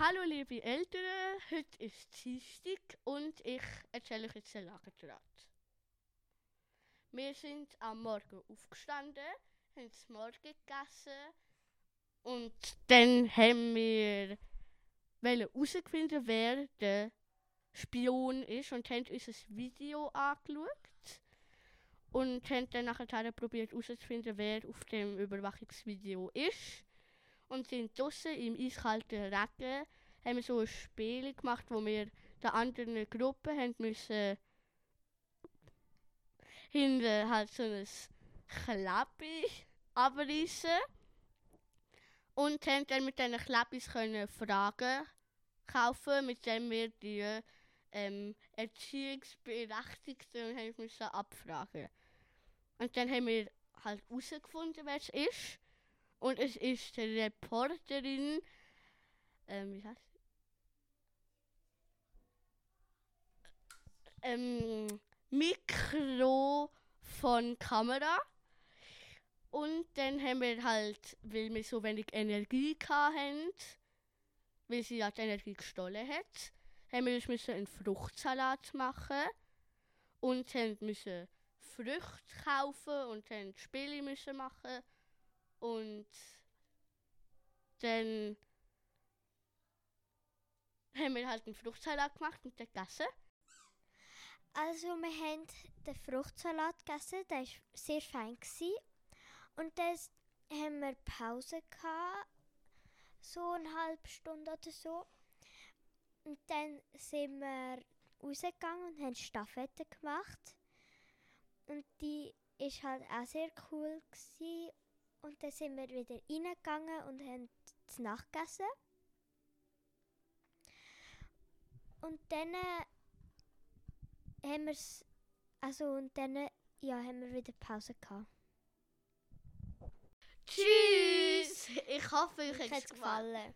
Hallo liebe Eltern, heute ist Dienstag und ich erzähle euch jetzt einen Lagerdraht. Wir sind am Morgen aufgestanden, haben das Morgen gegessen und dann haben wir herausgefunden, wer der Spion ist und haben unser Video angeschaut und haben dann nachher probiert herauszufinden, wer auf dem Überwachungsvideo ist und sind draußen im eiskalten Regen, haben wir so ein Spiel gemacht, wo wir der anderen Gruppe haben müssen hinten halt so ein Klappi abreißen und haben dann mit diesen Klappis können Fragen kaufen, mit denen wir die ähm, Erziehungsberechtigten haben müssen abfragen. Und dann haben wir halt herausgefunden, wer es ist. Und es ist die Reporterin, ähm, wie heißt? Ähm, Mikro von Kamera. Und dann haben wir halt, weil wir so wenig Energie hatten, weil sie ja die Energie gestohlen hat, haben wir müssen einen Fruchtsalat machen und haben müssen Früchte kaufen und haben Spiele müssen machen und dann haben wir halt einen Fruchtsalat gemacht und den gegessen. Also wir haben den Fruchtsalat gegessen, der war sehr fein. Und dann haben wir Pause gehabt, so eine halbe Stunde oder so. Und dann sind wir rausgegangen und haben Staffette gemacht. Und die ist halt auch sehr cool gewesen. Und dann sind wir wieder reingegangen und haben zu Nacht gegessen. Und dann äh, haben wir also und dann ja, haben wir wieder Pause gehabt. Tschüss! Ich hoffe, euch hat es gefallen.